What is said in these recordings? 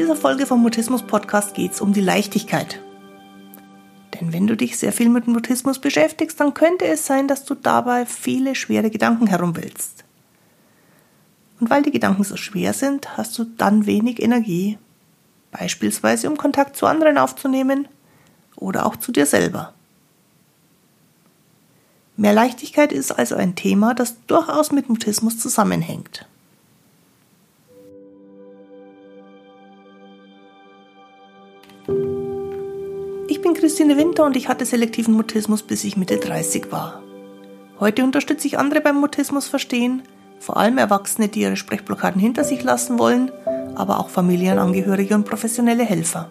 dieser Folge vom Mutismus Podcast geht es um die Leichtigkeit. Denn wenn du dich sehr viel mit Mutismus beschäftigst, dann könnte es sein, dass du dabei viele schwere Gedanken herumwälzt. Und weil die Gedanken so schwer sind, hast du dann wenig Energie, beispielsweise um Kontakt zu anderen aufzunehmen oder auch zu dir selber. Mehr Leichtigkeit ist also ein Thema, das durchaus mit Mutismus zusammenhängt. Ich bin Christine Winter und ich hatte selektiven Mutismus, bis ich Mitte 30 war. Heute unterstütze ich andere beim Mutismus verstehen, vor allem Erwachsene, die ihre Sprechblockaden hinter sich lassen wollen, aber auch Familienangehörige und professionelle Helfer.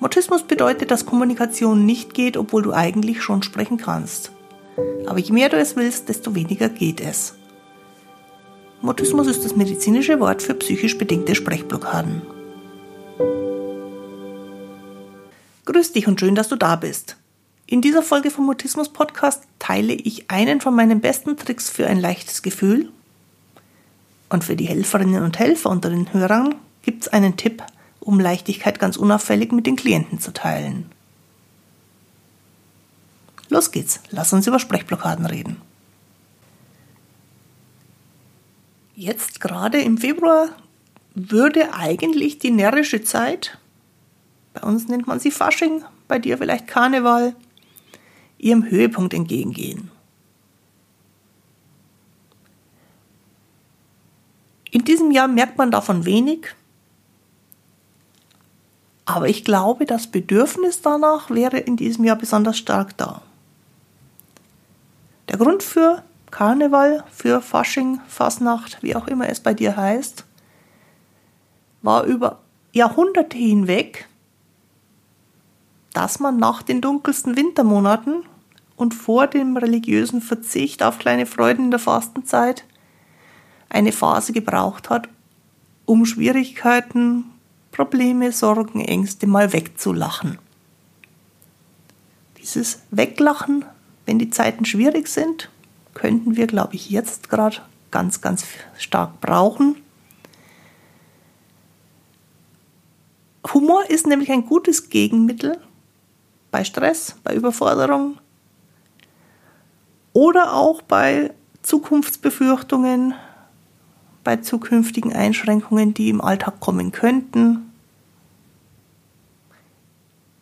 Mutismus bedeutet, dass Kommunikation nicht geht, obwohl du eigentlich schon sprechen kannst. Aber je mehr du es willst, desto weniger geht es. Mutismus ist das medizinische Wort für psychisch bedingte Sprechblockaden. Grüß dich und schön, dass du da bist. In dieser Folge vom Mutismus Podcast teile ich einen von meinen besten Tricks für ein leichtes Gefühl. Und für die Helferinnen und Helfer unter den Hörern gibt es einen Tipp, um Leichtigkeit ganz unauffällig mit den Klienten zu teilen. Los geht's, lass uns über Sprechblockaden reden. Jetzt gerade im Februar würde eigentlich die närrische Zeit bei uns nennt man sie Fasching, bei dir vielleicht Karneval, ihrem Höhepunkt entgegengehen. In diesem Jahr merkt man davon wenig, aber ich glaube, das Bedürfnis danach wäre in diesem Jahr besonders stark da. Der Grund für Karneval, für Fasching, Fasnacht, wie auch immer es bei dir heißt, war über Jahrhunderte hinweg dass man nach den dunkelsten Wintermonaten und vor dem religiösen Verzicht auf kleine Freuden in der Fastenzeit eine Phase gebraucht hat, um Schwierigkeiten, Probleme, Sorgen, Ängste mal wegzulachen. Dieses Weglachen, wenn die Zeiten schwierig sind, könnten wir, glaube ich, jetzt gerade ganz, ganz stark brauchen. Humor ist nämlich ein gutes Gegenmittel bei Stress, bei Überforderung oder auch bei Zukunftsbefürchtungen, bei zukünftigen Einschränkungen, die im Alltag kommen könnten,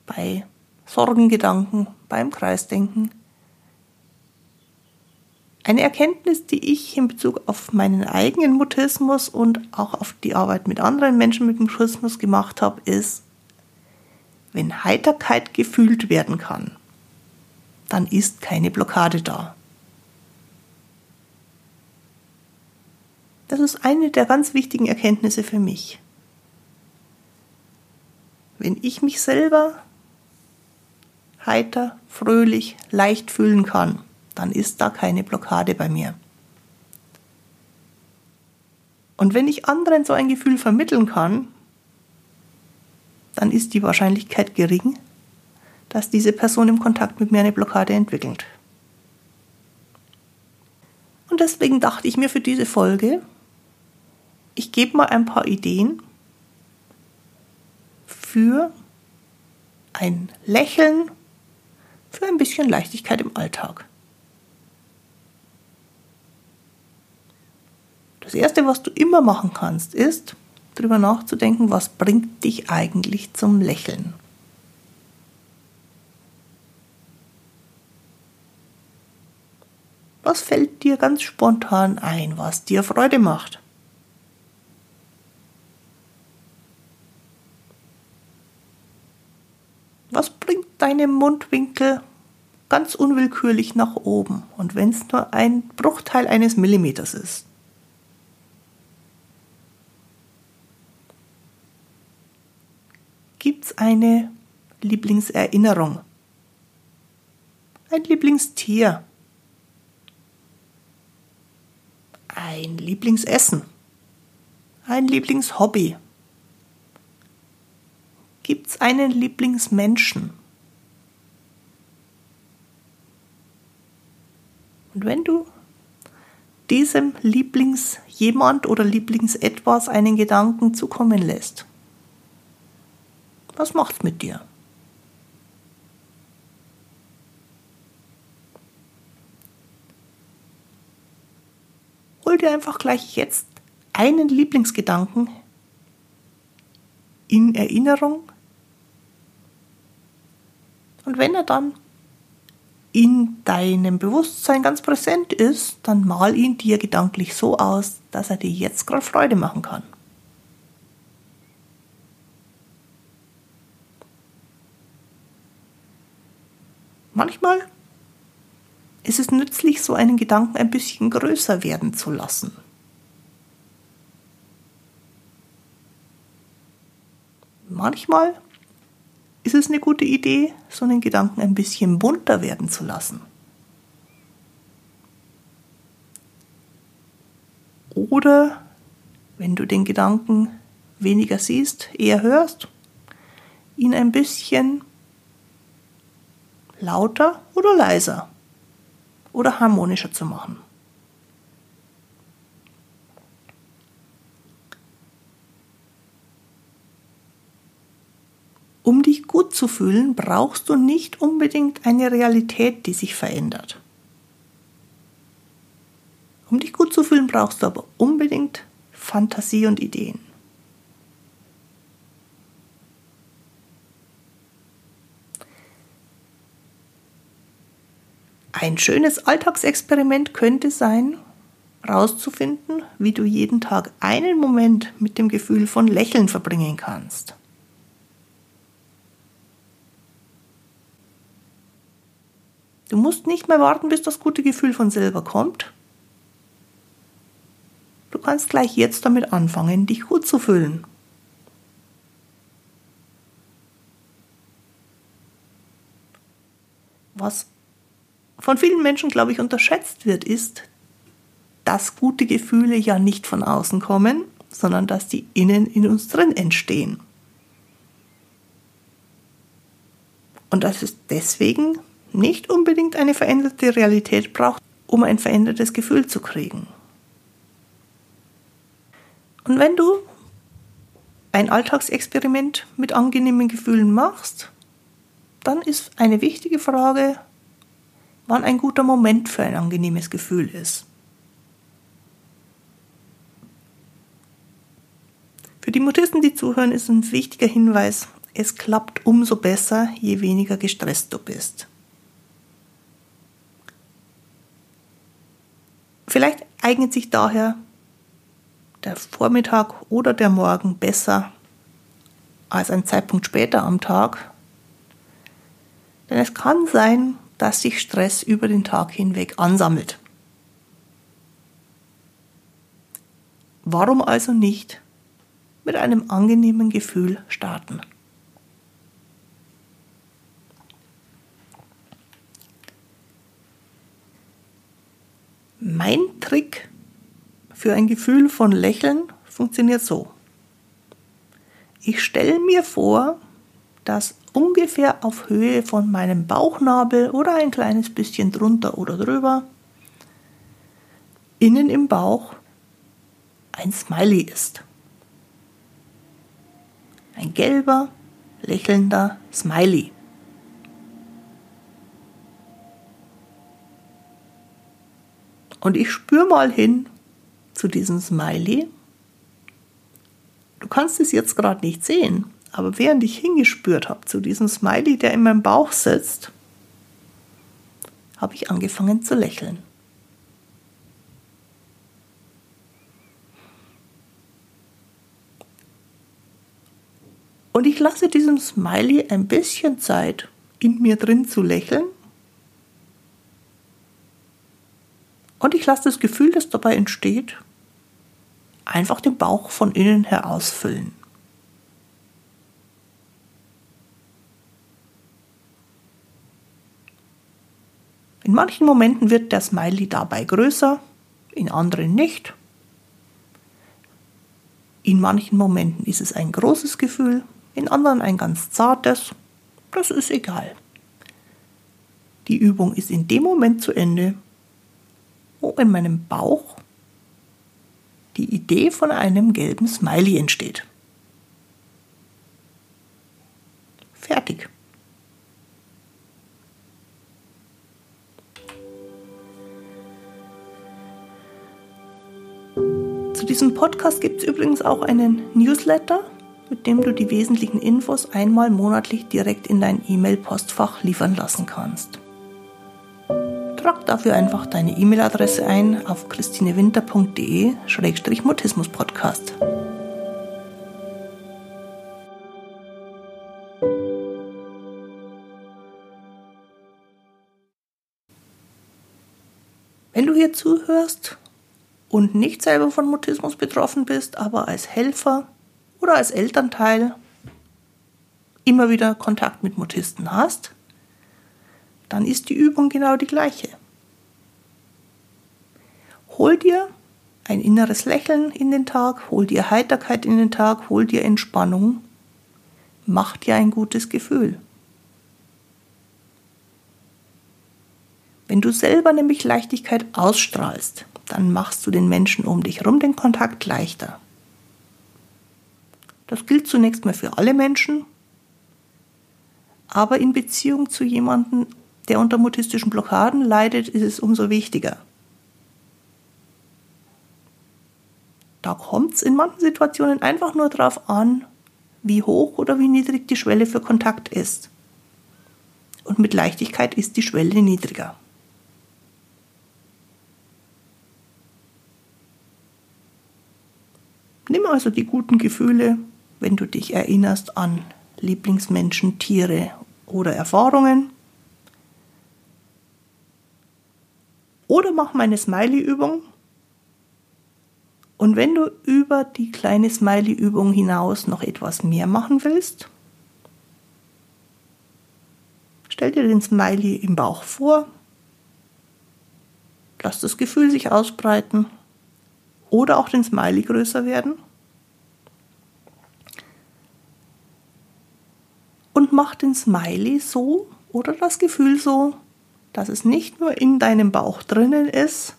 bei Sorgengedanken, beim Kreisdenken. Eine Erkenntnis, die ich in Bezug auf meinen eigenen Mutismus und auch auf die Arbeit mit anderen Menschen mit Mutismus gemacht habe, ist, wenn Heiterkeit gefühlt werden kann, dann ist keine Blockade da. Das ist eine der ganz wichtigen Erkenntnisse für mich. Wenn ich mich selber heiter, fröhlich, leicht fühlen kann, dann ist da keine Blockade bei mir. Und wenn ich anderen so ein Gefühl vermitteln kann, dann ist die Wahrscheinlichkeit gering, dass diese Person im Kontakt mit mir eine Blockade entwickelt. Und deswegen dachte ich mir für diese Folge, ich gebe mal ein paar Ideen für ein Lächeln, für ein bisschen Leichtigkeit im Alltag. Das Erste, was du immer machen kannst, ist, darüber nachzudenken, was bringt dich eigentlich zum Lächeln. Was fällt dir ganz spontan ein, was dir Freude macht? Was bringt deine Mundwinkel ganz unwillkürlich nach oben und wenn es nur ein Bruchteil eines Millimeters ist? Gibt es eine Lieblingserinnerung? Ein Lieblingstier? Ein Lieblingsessen? Ein Lieblingshobby? Gibt es einen Lieblingsmenschen? Und wenn du diesem Lieblingsjemand oder Lieblingsetwas einen Gedanken zukommen lässt. Was macht's mit dir? Hol dir einfach gleich jetzt einen Lieblingsgedanken in Erinnerung. Und wenn er dann in deinem Bewusstsein ganz präsent ist, dann mal ihn dir gedanklich so aus, dass er dir jetzt gerade Freude machen kann. Manchmal ist es nützlich, so einen Gedanken ein bisschen größer werden zu lassen. Manchmal ist es eine gute Idee, so einen Gedanken ein bisschen bunter werden zu lassen. Oder wenn du den Gedanken weniger siehst, eher hörst, ihn ein bisschen lauter oder leiser oder harmonischer zu machen. Um dich gut zu fühlen, brauchst du nicht unbedingt eine Realität, die sich verändert. Um dich gut zu fühlen, brauchst du aber unbedingt Fantasie und Ideen. Ein schönes Alltagsexperiment könnte sein, herauszufinden, wie du jeden Tag einen Moment mit dem Gefühl von Lächeln verbringen kannst. Du musst nicht mehr warten, bis das gute Gefühl von selber kommt. Du kannst gleich jetzt damit anfangen, dich gut zu fühlen. Was von vielen Menschen, glaube ich, unterschätzt wird, ist, dass gute Gefühle ja nicht von außen kommen, sondern dass die innen in uns drin entstehen. Und dass es deswegen nicht unbedingt eine veränderte Realität braucht, um ein verändertes Gefühl zu kriegen. Und wenn du ein Alltagsexperiment mit angenehmen Gefühlen machst, dann ist eine wichtige Frage, wann ein guter Moment für ein angenehmes Gefühl ist. Für die Mutisten, die zuhören, ist ein wichtiger Hinweis, es klappt umso besser, je weniger gestresst du bist. Vielleicht eignet sich daher der Vormittag oder der Morgen besser als ein Zeitpunkt später am Tag. Denn es kann sein, dass sich Stress über den Tag hinweg ansammelt. Warum also nicht mit einem angenehmen Gefühl starten? Mein Trick für ein Gefühl von Lächeln funktioniert so. Ich stelle mir vor, dass ungefähr auf Höhe von meinem Bauchnabel oder ein kleines bisschen drunter oder drüber innen im Bauch ein Smiley ist. Ein gelber, lächelnder Smiley. Und ich spüre mal hin zu diesem Smiley. Du kannst es jetzt gerade nicht sehen, aber während ich hingespürt habe zu diesem Smiley, der in meinem Bauch sitzt, habe ich angefangen zu lächeln. Und ich lasse diesem Smiley ein bisschen Zeit, in mir drin zu lächeln Und ich lasse das Gefühl, das dabei entsteht, einfach den Bauch von innen her manchen Momenten wird der Smiley dabei größer, in anderen nicht. In manchen Momenten ist es ein großes Gefühl, in anderen ein ganz zartes. Das ist egal. Die Übung ist in dem Moment zu Ende, wo in meinem Bauch die Idee von einem gelben Smiley entsteht. Zu diesem Podcast gibt es übrigens auch einen Newsletter, mit dem du die wesentlichen Infos einmal monatlich direkt in dein E-Mail-Postfach liefern lassen kannst. Trag dafür einfach deine E-Mail-Adresse ein auf christinewinter.de-mutismus-podcast. Wenn du hier zuhörst und nicht selber von Mutismus betroffen bist, aber als Helfer oder als Elternteil immer wieder Kontakt mit Mutisten hast, dann ist die Übung genau die gleiche. Hol dir ein inneres Lächeln in den Tag, hol dir Heiterkeit in den Tag, hol dir Entspannung, mach dir ein gutes Gefühl. Wenn du selber nämlich Leichtigkeit ausstrahlst, dann machst du den Menschen um dich herum den Kontakt leichter. Das gilt zunächst mal für alle Menschen, aber in Beziehung zu jemandem, der unter mutistischen Blockaden leidet, ist es umso wichtiger. Da kommt es in manchen Situationen einfach nur darauf an, wie hoch oder wie niedrig die Schwelle für Kontakt ist. Und mit Leichtigkeit ist die Schwelle niedriger. Nimm also die guten Gefühle, wenn du dich erinnerst an Lieblingsmenschen, Tiere oder Erfahrungen. Oder mach meine Smiley-Übung. Und wenn du über die kleine Smiley-Übung hinaus noch etwas mehr machen willst, stell dir den Smiley im Bauch vor, lass das Gefühl sich ausbreiten oder auch den Smiley größer werden. Und mach den Smiley so oder das Gefühl so, dass es nicht nur in deinem Bauch drinnen ist,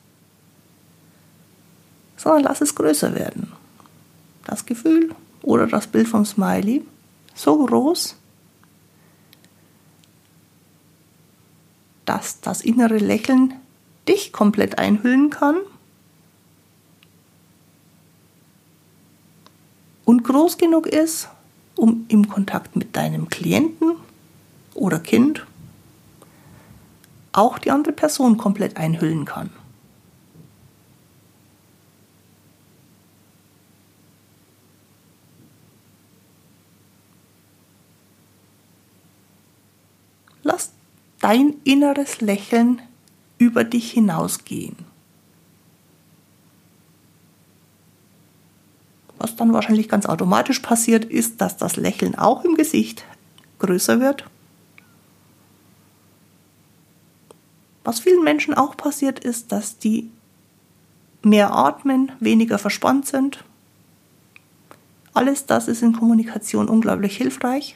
sondern lass es größer werden. Das Gefühl oder das Bild vom Smiley so groß, dass das innere Lächeln dich komplett einhüllen kann und groß genug ist, um im Kontakt mit deinem Klienten oder Kind auch die andere Person komplett einhüllen kann. Lass dein inneres Lächeln über dich hinausgehen. Was dann wahrscheinlich ganz automatisch passiert, ist, dass das Lächeln auch im Gesicht größer wird. Was vielen Menschen auch passiert, ist, dass die mehr atmen, weniger verspannt sind. Alles das ist in Kommunikation unglaublich hilfreich.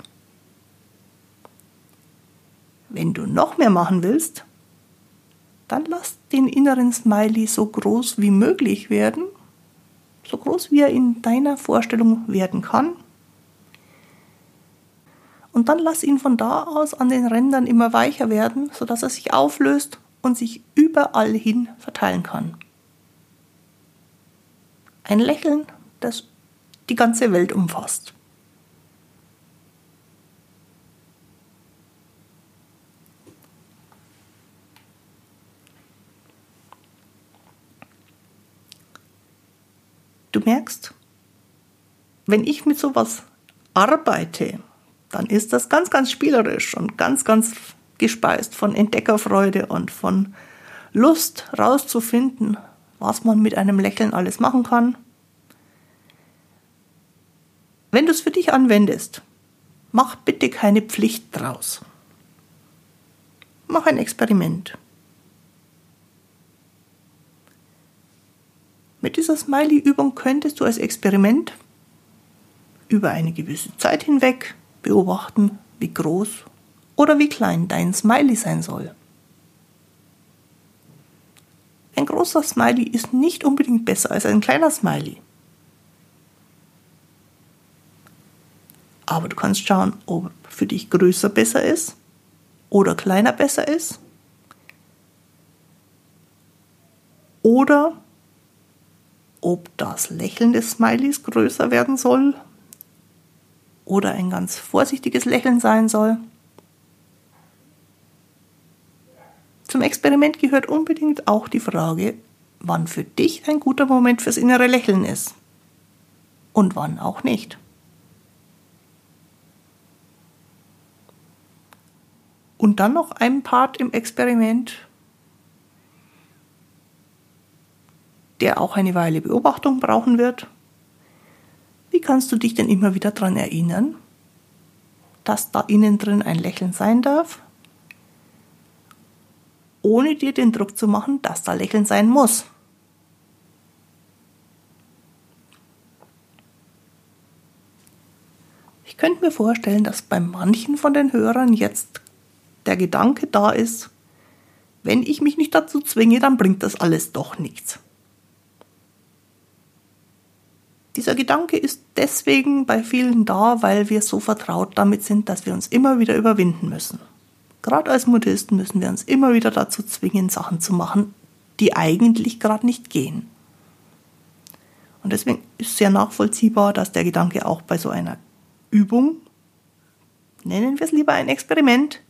Wenn du noch mehr machen willst, dann lass den inneren Smiley so groß wie möglich werden so groß wie er in deiner Vorstellung werden kann. Und dann lass ihn von da aus an den Rändern immer weicher werden, sodass er sich auflöst und sich überall hin verteilen kann. Ein Lächeln, das die ganze Welt umfasst. Merkst, wenn ich mit sowas arbeite, dann ist das ganz, ganz spielerisch und ganz, ganz gespeist von Entdeckerfreude und von Lust rauszufinden, was man mit einem Lächeln alles machen kann. Wenn du es für dich anwendest, mach bitte keine Pflicht draus. Mach ein Experiment. Mit dieser Smiley-Übung könntest du als Experiment über eine gewisse Zeit hinweg beobachten, wie groß oder wie klein dein Smiley sein soll. Ein großer Smiley ist nicht unbedingt besser als ein kleiner Smiley. Aber du kannst schauen, ob für dich größer besser ist oder kleiner besser ist. Oder ob das Lächeln des Smileys größer werden soll oder ein ganz vorsichtiges Lächeln sein soll. Zum Experiment gehört unbedingt auch die Frage, wann für dich ein guter Moment fürs innere Lächeln ist und wann auch nicht. Und dann noch ein Part im Experiment, der auch eine Weile Beobachtung brauchen wird. Wie kannst du dich denn immer wieder daran erinnern, dass da innen drin ein Lächeln sein darf, ohne dir den Druck zu machen, dass da Lächeln sein muss? Ich könnte mir vorstellen, dass bei manchen von den Hörern jetzt der Gedanke da ist, wenn ich mich nicht dazu zwinge, dann bringt das alles doch nichts. Dieser Gedanke ist deswegen bei vielen da, weil wir so vertraut damit sind, dass wir uns immer wieder überwinden müssen. Gerade als Modisten müssen wir uns immer wieder dazu zwingen, Sachen zu machen, die eigentlich gerade nicht gehen. Und deswegen ist sehr nachvollziehbar, dass der Gedanke auch bei so einer Übung, nennen wir es lieber ein Experiment,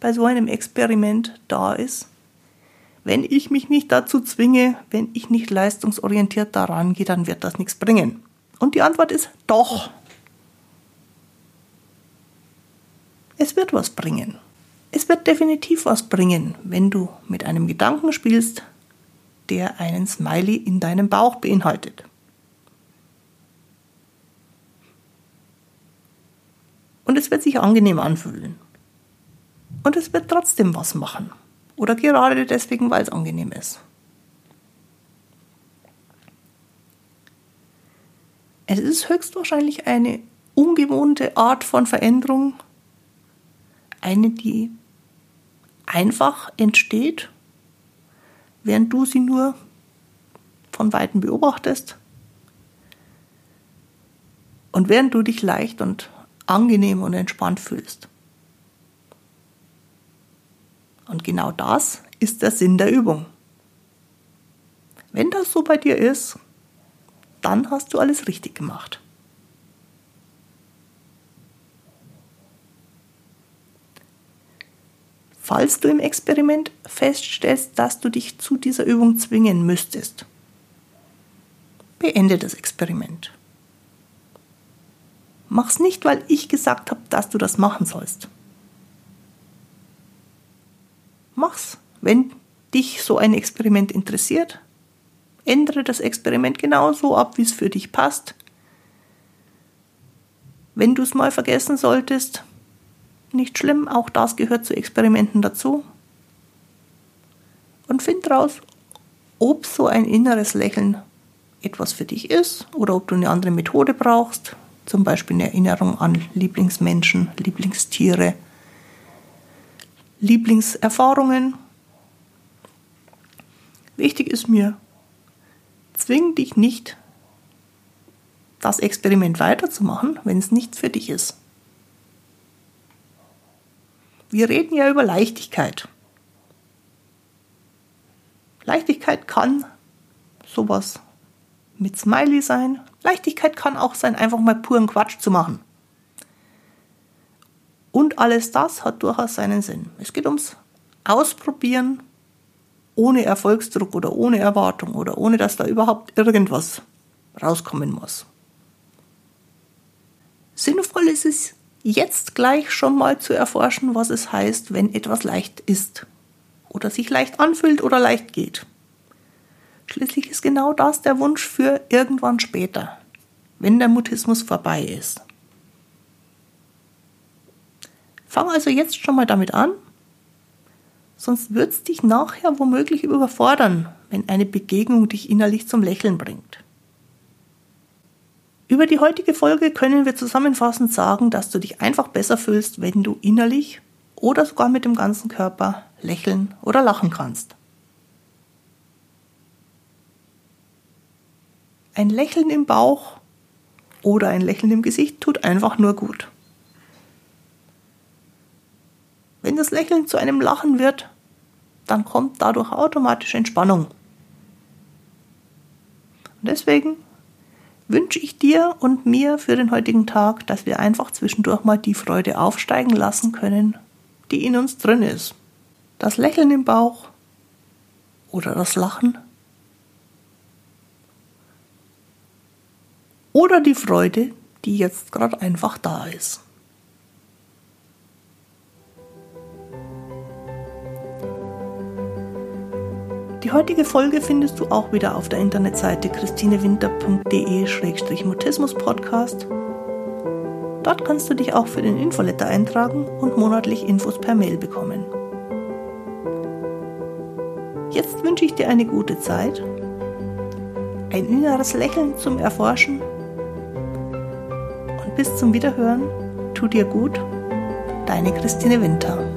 bei so einem Experiment da ist, wenn ich mich nicht dazu zwinge, wenn ich nicht leistungsorientiert daran gehe, dann wird das nichts bringen. Und die Antwort ist doch. Es wird was bringen. Es wird definitiv was bringen, wenn du mit einem Gedanken spielst, der einen Smiley in deinem Bauch beinhaltet. Und es wird sich angenehm anfühlen. Und es wird trotzdem was machen. Oder gerade deswegen, weil es angenehm ist. Es ist höchstwahrscheinlich eine ungewohnte Art von Veränderung, eine, die einfach entsteht, während du sie nur von weitem beobachtest und während du dich leicht und angenehm und entspannt fühlst. Und genau das ist der Sinn der Übung. Wenn das so bei dir ist, dann hast du alles richtig gemacht. Falls du im Experiment feststellst, dass du dich zu dieser Übung zwingen müsstest, beende das Experiment. Mach's nicht, weil ich gesagt habe, dass du das machen sollst mach's. Wenn dich so ein Experiment interessiert, ändere das Experiment genauso ab, wie es für dich passt. Wenn du es mal vergessen solltest, nicht schlimm, auch das gehört zu Experimenten dazu. Und find raus, ob so ein inneres Lächeln etwas für dich ist oder ob du eine andere Methode brauchst, zum Beispiel eine Erinnerung an Lieblingsmenschen, Lieblingstiere Lieblingserfahrungen. Wichtig ist mir, zwing dich nicht, das Experiment weiterzumachen, wenn es nicht für dich ist. Wir reden ja über Leichtigkeit. Leichtigkeit kann sowas mit Smiley sein. Leichtigkeit kann auch sein, einfach mal puren Quatsch zu machen. Und alles das hat durchaus seinen Sinn. Es geht ums Ausprobieren ohne Erfolgsdruck oder ohne Erwartung oder ohne dass da überhaupt irgendwas rauskommen muss. Sinnvoll ist es jetzt gleich schon mal zu erforschen, was es heißt, wenn etwas leicht ist oder sich leicht anfühlt oder leicht geht. Schließlich ist genau das der Wunsch für irgendwann später, wenn der Mutismus vorbei ist. Fang also jetzt schon mal damit an, sonst wird es dich nachher womöglich überfordern, wenn eine Begegnung dich innerlich zum Lächeln bringt. Über die heutige Folge können wir zusammenfassend sagen, dass du dich einfach besser fühlst, wenn du innerlich oder sogar mit dem ganzen Körper lächeln oder lachen kannst. Ein Lächeln im Bauch oder ein Lächeln im Gesicht tut einfach nur gut. Wenn das Lächeln zu einem Lachen wird, dann kommt dadurch automatisch Entspannung. Und deswegen wünsche ich dir und mir für den heutigen Tag, dass wir einfach zwischendurch mal die Freude aufsteigen lassen können, die in uns drin ist. Das Lächeln im Bauch oder das Lachen oder die Freude, die jetzt gerade einfach da ist. Die heutige Folge findest du auch wieder auf der Internetseite christinewinter.de-mutismus-podcast. Dort kannst du dich auch für den Infoletter eintragen und monatlich Infos per Mail bekommen. Jetzt wünsche ich dir eine gute Zeit, ein inneres Lächeln zum Erforschen und bis zum Wiederhören. Tu dir gut, deine Christine Winter.